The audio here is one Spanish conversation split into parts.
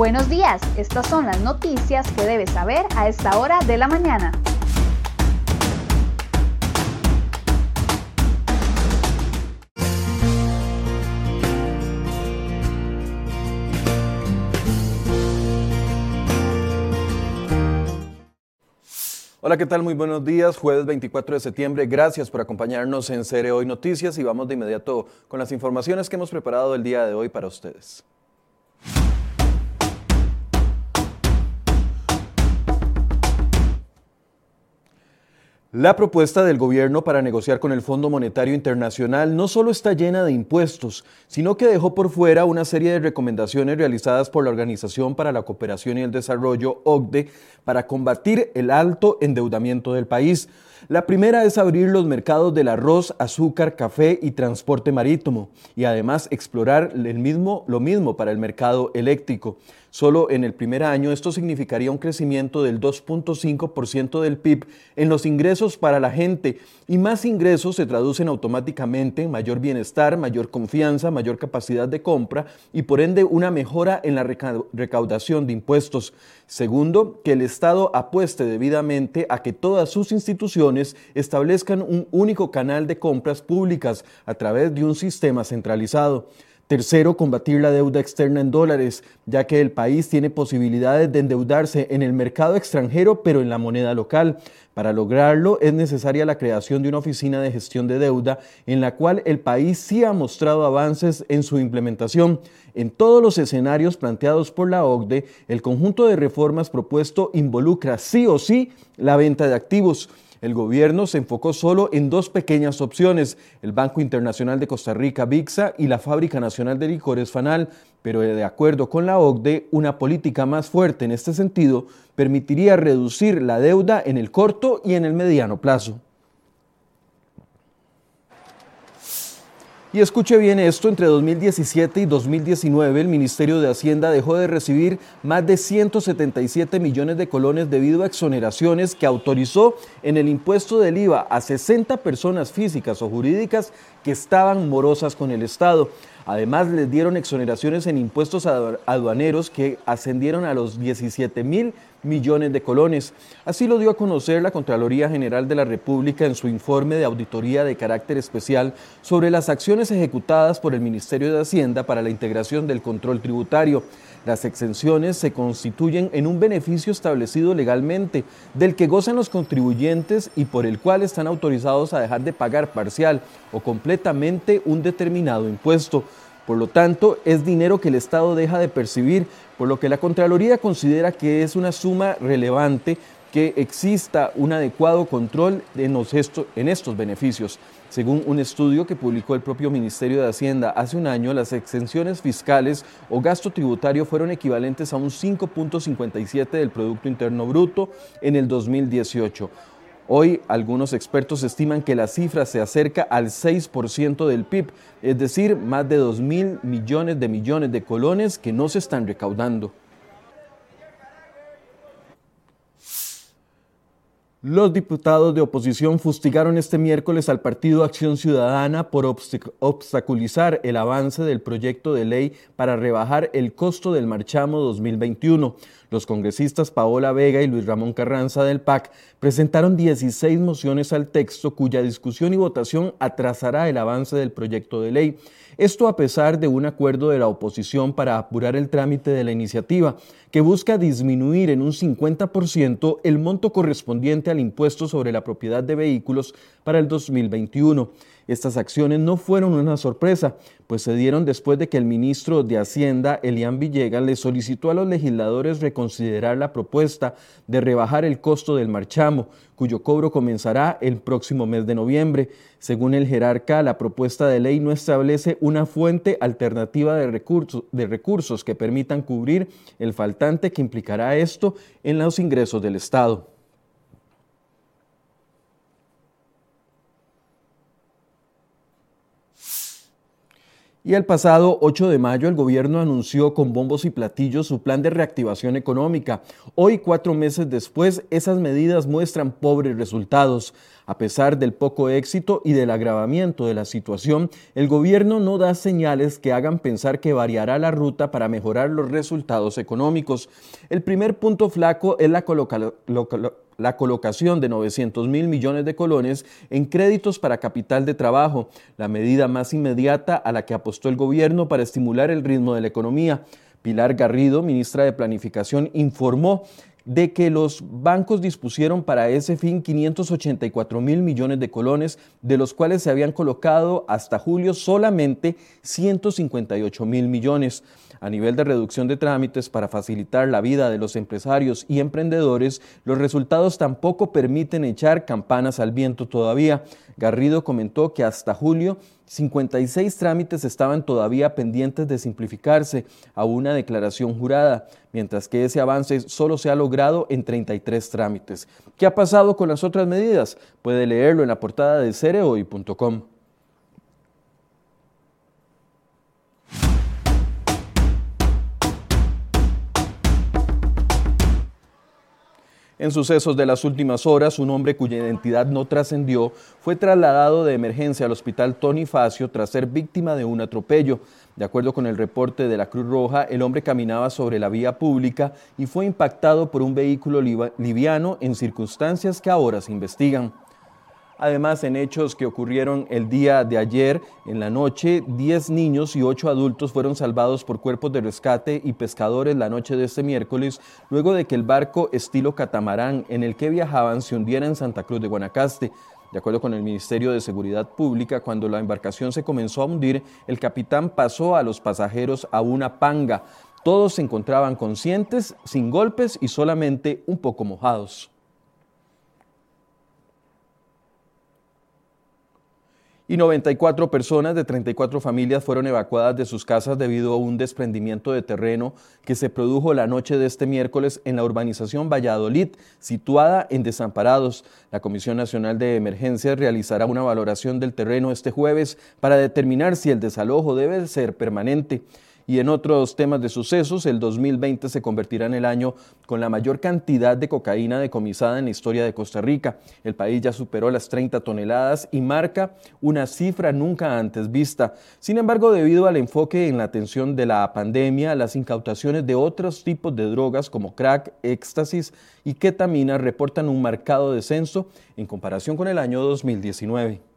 Buenos días, estas son las noticias que debes saber a esta hora de la mañana. Hola, ¿qué tal? Muy buenos días. Jueves 24 de septiembre. Gracias por acompañarnos en Cere Hoy Noticias y vamos de inmediato con las informaciones que hemos preparado el día de hoy para ustedes. La propuesta del gobierno para negociar con el Fondo Monetario Internacional no solo está llena de impuestos, sino que dejó por fuera una serie de recomendaciones realizadas por la Organización para la Cooperación y el Desarrollo, OCDE, para combatir el alto endeudamiento del país. La primera es abrir los mercados del arroz, azúcar, café y transporte marítimo, y además explorar el mismo, lo mismo para el mercado eléctrico. Solo en el primer año esto significaría un crecimiento del 2.5% del PIB en los ingresos para la gente y más ingresos se traducen automáticamente en mayor bienestar, mayor confianza, mayor capacidad de compra y por ende una mejora en la recaudación de impuestos. Segundo, que el Estado apueste debidamente a que todas sus instituciones establezcan un único canal de compras públicas a través de un sistema centralizado. Tercero, combatir la deuda externa en dólares, ya que el país tiene posibilidades de endeudarse en el mercado extranjero, pero en la moneda local. Para lograrlo es necesaria la creación de una oficina de gestión de deuda en la cual el país sí ha mostrado avances en su implementación. En todos los escenarios planteados por la OCDE, el conjunto de reformas propuesto involucra sí o sí la venta de activos el gobierno se enfocó solo en dos pequeñas opciones, el Banco Internacional de Costa Rica, VIXA, y la Fábrica Nacional de Licores, FANAL, pero de acuerdo con la OCDE, una política más fuerte en este sentido permitiría reducir la deuda en el corto y en el mediano plazo. Y escuche bien esto, entre 2017 y 2019 el Ministerio de Hacienda dejó de recibir más de 177 millones de colones debido a exoneraciones que autorizó en el impuesto del IVA a 60 personas físicas o jurídicas que estaban morosas con el Estado. Además, les dieron exoneraciones en impuestos aduaneros que ascendieron a los 17 mil millones de colones. Así lo dio a conocer la Contraloría General de la República en su informe de auditoría de carácter especial sobre las acciones ejecutadas por el Ministerio de Hacienda para la integración del control tributario. Las exenciones se constituyen en un beneficio establecido legalmente, del que gozan los contribuyentes y por el cual están autorizados a dejar de pagar parcial o completamente un determinado impuesto. Por lo tanto, es dinero que el Estado deja de percibir, por lo que la Contraloría considera que es una suma relevante que exista un adecuado control en, estos beneficios. Según un estudio que publicó el propio Ministerio de Hacienda hace un año, las exenciones fiscales o gasto tributario fueron equivalentes a un 5.57 del Producto Interno Bruto en el 2018. Hoy algunos expertos estiman que la cifra se acerca al 6% del PIB, es decir, más de 2 mil millones de millones de colones que no se están recaudando. Los diputados de oposición fustigaron este miércoles al Partido Acción Ciudadana por obstaculizar el avance del proyecto de ley para rebajar el costo del marchamo 2021. Los congresistas Paola Vega y Luis Ramón Carranza del PAC presentaron 16 mociones al texto cuya discusión y votación atrasará el avance del proyecto de ley. Esto a pesar de un acuerdo de la oposición para apurar el trámite de la iniciativa, que busca disminuir en un 50% el monto correspondiente al impuesto sobre la propiedad de vehículos para el 2021. Estas acciones no fueron una sorpresa, pues se dieron después de que el ministro de Hacienda, Elian Villegas, le solicitó a los legisladores reconsiderar la propuesta de rebajar el costo del marchamo, cuyo cobro comenzará el próximo mes de noviembre. Según el jerarca, la propuesta de ley no establece una fuente alternativa de recursos, de recursos que permitan cubrir el faltante que implicará esto en los ingresos del Estado. Y el pasado 8 de mayo el gobierno anunció con bombos y platillos su plan de reactivación económica. Hoy, cuatro meses después, esas medidas muestran pobres resultados. A pesar del poco éxito y del agravamiento de la situación, el gobierno no da señales que hagan pensar que variará la ruta para mejorar los resultados económicos. El primer punto flaco es la colocación la colocación de 900 mil millones de colones en créditos para capital de trabajo, la medida más inmediata a la que apostó el gobierno para estimular el ritmo de la economía. Pilar Garrido, ministra de Planificación, informó de que los bancos dispusieron para ese fin 584 mil millones de colones, de los cuales se habían colocado hasta julio solamente 158 mil millones. A nivel de reducción de trámites para facilitar la vida de los empresarios y emprendedores, los resultados tampoco permiten echar campanas al viento todavía. Garrido comentó que hasta julio 56 trámites estaban todavía pendientes de simplificarse a una declaración jurada, mientras que ese avance solo se ha logrado en 33 trámites. ¿Qué ha pasado con las otras medidas? Puede leerlo en la portada de cereoy.com. En sucesos de las últimas horas, un hombre cuya identidad no trascendió fue trasladado de emergencia al hospital Tony Facio tras ser víctima de un atropello. De acuerdo con el reporte de la Cruz Roja, el hombre caminaba sobre la vía pública y fue impactado por un vehículo liviano en circunstancias que ahora se investigan. Además, en hechos que ocurrieron el día de ayer, en la noche, 10 niños y 8 adultos fueron salvados por cuerpos de rescate y pescadores la noche de este miércoles, luego de que el barco estilo catamarán en el que viajaban se hundiera en Santa Cruz de Guanacaste. De acuerdo con el Ministerio de Seguridad Pública, cuando la embarcación se comenzó a hundir, el capitán pasó a los pasajeros a una panga. Todos se encontraban conscientes, sin golpes y solamente un poco mojados. Y 94 personas de 34 familias fueron evacuadas de sus casas debido a un desprendimiento de terreno que se produjo la noche de este miércoles en la urbanización Valladolid, situada en Desamparados. La Comisión Nacional de Emergencias realizará una valoración del terreno este jueves para determinar si el desalojo debe ser permanente. Y en otros temas de sucesos, el 2020 se convertirá en el año con la mayor cantidad de cocaína decomisada en la historia de Costa Rica. El país ya superó las 30 toneladas y marca una cifra nunca antes vista. Sin embargo, debido al enfoque en la atención de la pandemia, las incautaciones de otros tipos de drogas como crack, éxtasis y ketamina reportan un marcado descenso en comparación con el año 2019.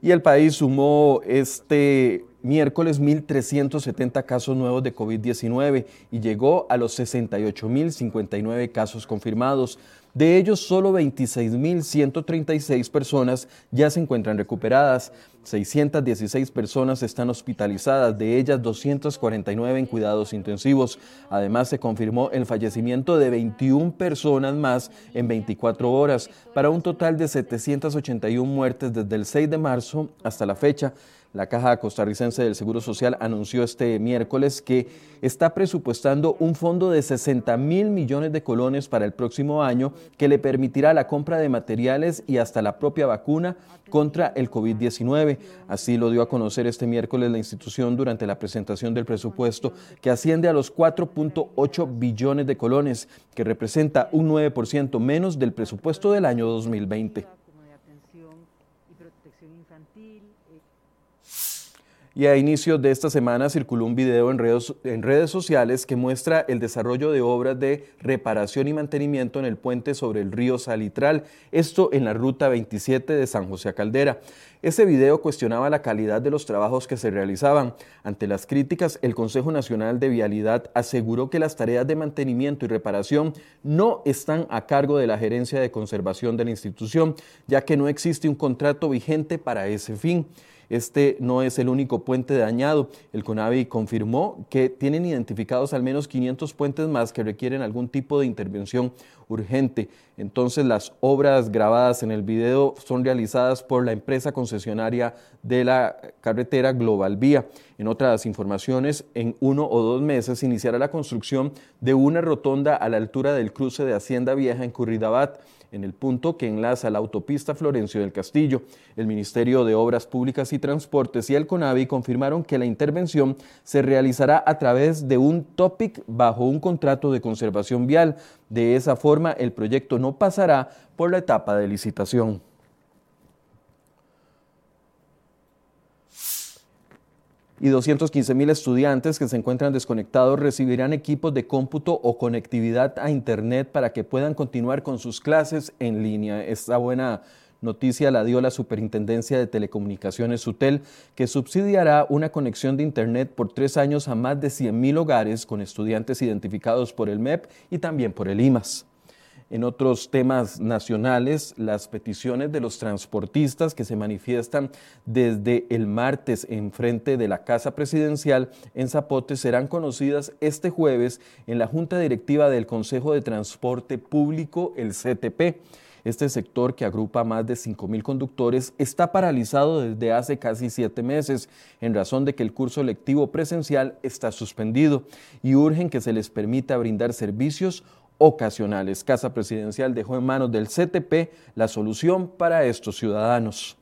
Y el país sumó este miércoles 1.370 casos nuevos de COVID-19 y llegó a los 68.059 casos confirmados. De ellos, solo 26.136 personas ya se encuentran recuperadas. 616 personas están hospitalizadas, de ellas 249 en cuidados intensivos. Además, se confirmó el fallecimiento de 21 personas más en 24 horas, para un total de 781 muertes desde el 6 de marzo hasta la fecha. La Caja Costarricense del Seguro Social anunció este miércoles que está presupuestando un fondo de 60 mil millones de colones para el próximo año que le permitirá la compra de materiales y hasta la propia vacuna contra el COVID-19. Así lo dio a conocer este miércoles la institución durante la presentación del presupuesto que asciende a los 4.8 billones de colones, que representa un 9% menos del presupuesto del año 2020. Y a inicios de esta semana circuló un video en redes, sociales que muestra el desarrollo de obras de reparación y mantenimiento en el puente sobre el río Salitral, esto en la ruta 27 de San José a Caldera. Ese video cuestionaba la calidad de los trabajos que se realizaban. Ante las críticas, el Consejo Nacional de Vialidad aseguró que las tareas de mantenimiento y reparación no están a cargo de la gerencia de conservación de la institución, ya que no existe un contrato vigente para ese fin. Este no es el único puente dañado. El CONAVI confirmó que tienen identificados al menos 500 puentes más que requieren algún tipo de intervención urgente. Entonces las obras grabadas en el video son realizadas por la empresa concesionaria de la carretera Global Vía. En otras informaciones, en uno o dos meses iniciará la construcción de una rotonda a la altura del cruce de Hacienda Vieja en Curridabat en el punto que enlaza la autopista Florencio del Castillo. El Ministerio de Obras Públicas y Transportes y el CONAVI confirmaron que la intervención se realizará a través de un topic bajo un contrato de conservación vial. De esa forma, el proyecto no pasará por la etapa de licitación. Y 215 mil estudiantes que se encuentran desconectados recibirán equipos de cómputo o conectividad a Internet para que puedan continuar con sus clases en línea. Esta buena noticia la dio la Superintendencia de Telecomunicaciones SUTEL, que subsidiará una conexión de Internet por tres años a más de 100 mil hogares con estudiantes identificados por el MEP y también por el IMAS. En otros temas nacionales, las peticiones de los transportistas que se manifiestan desde el martes en frente de la Casa Presidencial en Zapote serán conocidas este jueves en la Junta Directiva del Consejo de Transporte Público, el CTP. Este sector, que agrupa más de 5.000 conductores, está paralizado desde hace casi siete meses en razón de que el curso lectivo presencial está suspendido y urgen que se les permita brindar servicios ocasionales. Casa Presidencial dejó en manos del CTP la solución para estos ciudadanos.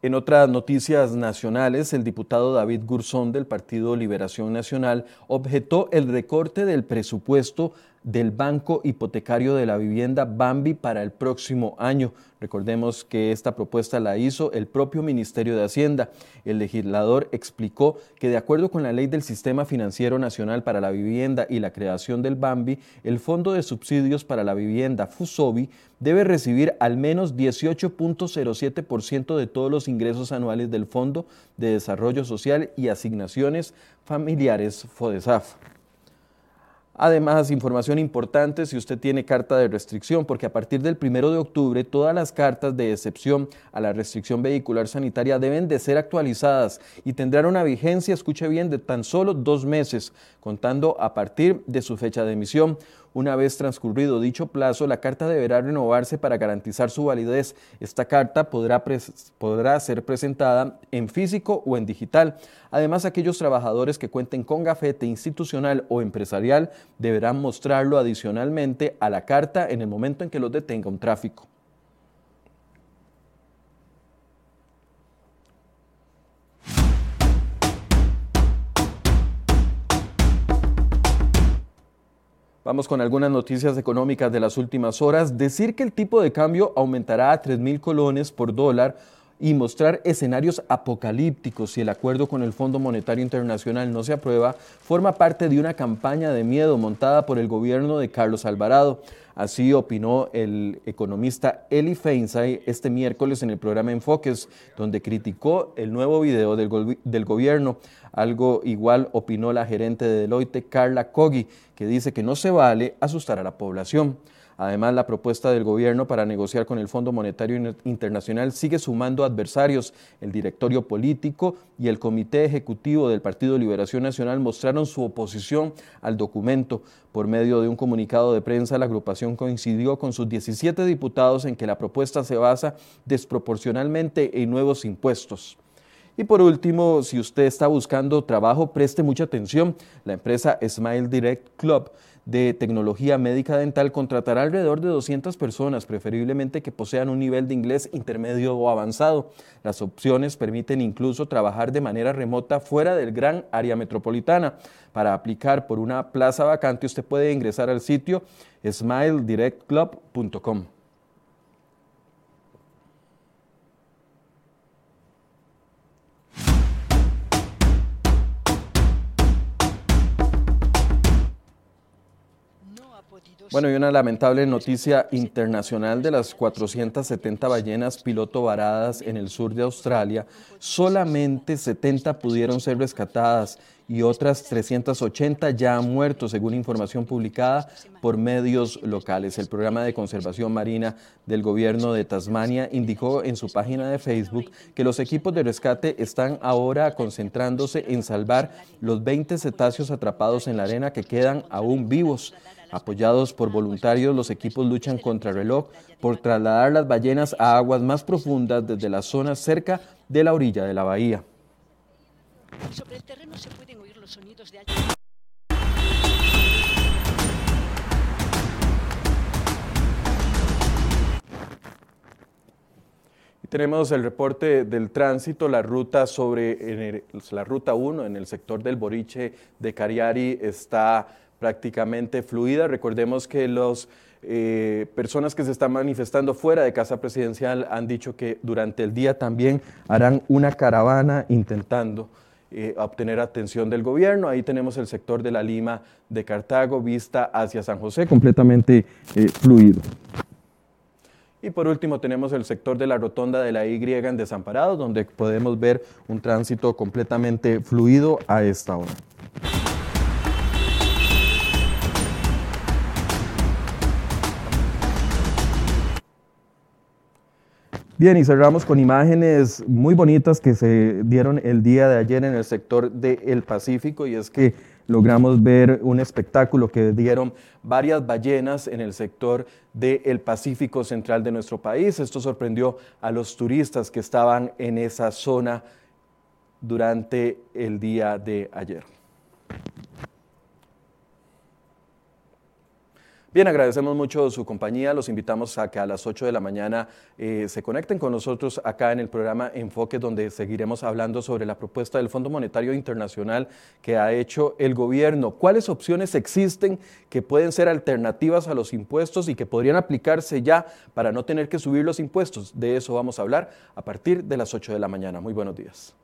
En otras noticias nacionales, el diputado David Gurzón del Partido Liberación Nacional objetó el recorte del presupuesto del Banco Hipotecario de la Vivienda Bambi para el próximo año. Recordemos que esta propuesta la hizo el propio Ministerio de Hacienda. El legislador explicó que de acuerdo con la ley del Sistema Financiero Nacional para la Vivienda y la creación del Bambi, el Fondo de Subsidios para la Vivienda, FUSOBI, debe recibir al menos 18.07% de todos los ingresos anuales del Fondo de Desarrollo Social y Asignaciones Familiares, FODESAF. Además, información importante si usted tiene carta de restricción, porque a partir del primero de octubre todas las cartas de excepción a la restricción vehicular sanitaria deben de ser actualizadas y tendrán una vigencia, escuche bien, de tan solo dos meses, contando a partir de su fecha de emisión. Una vez transcurrido dicho plazo, la carta deberá renovarse para garantizar su validez. Esta carta podrá, podrá ser presentada en físico o en digital. Además, aquellos trabajadores que cuenten con gafete institucional o empresarial deberán mostrarlo adicionalmente a la carta en el momento en que los detenga un tráfico. Vamos con algunas noticias económicas de las últimas horas. Decir que el tipo de cambio aumentará a 3 mil colones por dólar y mostrar escenarios apocalípticos si el acuerdo con el Fondo Monetario Internacional no se aprueba, forma parte de una campaña de miedo montada por el gobierno de Carlos Alvarado. Así opinó el economista Eli Feinsay este miércoles en el programa Enfoques, donde criticó el nuevo video del, del gobierno. Algo igual opinó la gerente de Deloitte, Carla Kogi, que dice que no se vale asustar a la población. Además, la propuesta del gobierno para negociar con el Fondo Monetario Internacional sigue sumando adversarios. El directorio político y el comité ejecutivo del Partido Liberación Nacional mostraron su oposición al documento. Por medio de un comunicado de prensa, la agrupación coincidió con sus 17 diputados en que la propuesta se basa desproporcionalmente en nuevos impuestos. Y por último, si usted está buscando trabajo, preste mucha atención. La empresa Smile Direct Club de tecnología médica dental contratará alrededor de 200 personas, preferiblemente que posean un nivel de inglés intermedio o avanzado. Las opciones permiten incluso trabajar de manera remota fuera del gran área metropolitana. Para aplicar por una plaza vacante, usted puede ingresar al sitio smiledirectclub.com. Bueno, y una lamentable noticia internacional de las 470 ballenas piloto varadas en el sur de Australia, solamente 70 pudieron ser rescatadas y otras 380 ya han muerto, según información publicada por medios locales. El programa de conservación marina del gobierno de Tasmania indicó en su página de Facebook que los equipos de rescate están ahora concentrándose en salvar los 20 cetáceos atrapados en la arena que quedan aún vivos. Apoyados por voluntarios, los equipos luchan contra reloj por trasladar las ballenas a aguas más profundas desde las zonas cerca de la orilla de la bahía. Sobre el terreno se pueden oír los sonidos de Tenemos el reporte del tránsito, la ruta sobre la ruta 1 en el sector del Boriche de Cariari está prácticamente fluida. Recordemos que las eh, personas que se están manifestando fuera de Casa Presidencial han dicho que durante el día también harán una caravana intentando eh, obtener atención del gobierno. Ahí tenemos el sector de la Lima de Cartago, vista hacia San José, completamente eh, fluido. Y por último tenemos el sector de la rotonda de la Y en Desamparados, donde podemos ver un tránsito completamente fluido a esta hora. Bien, y cerramos con imágenes muy bonitas que se dieron el día de ayer en el sector del Pacífico y es que logramos ver un espectáculo que dieron varias ballenas en el sector del Pacífico central de nuestro país. Esto sorprendió a los turistas que estaban en esa zona durante el día de ayer. Bien, agradecemos mucho su compañía. Los invitamos a que a las 8 de la mañana eh, se conecten con nosotros acá en el programa Enfoque, donde seguiremos hablando sobre la propuesta del Fondo Monetario Internacional que ha hecho el gobierno. ¿Cuáles opciones existen que pueden ser alternativas a los impuestos y que podrían aplicarse ya para no tener que subir los impuestos? De eso vamos a hablar a partir de las 8 de la mañana. Muy buenos días.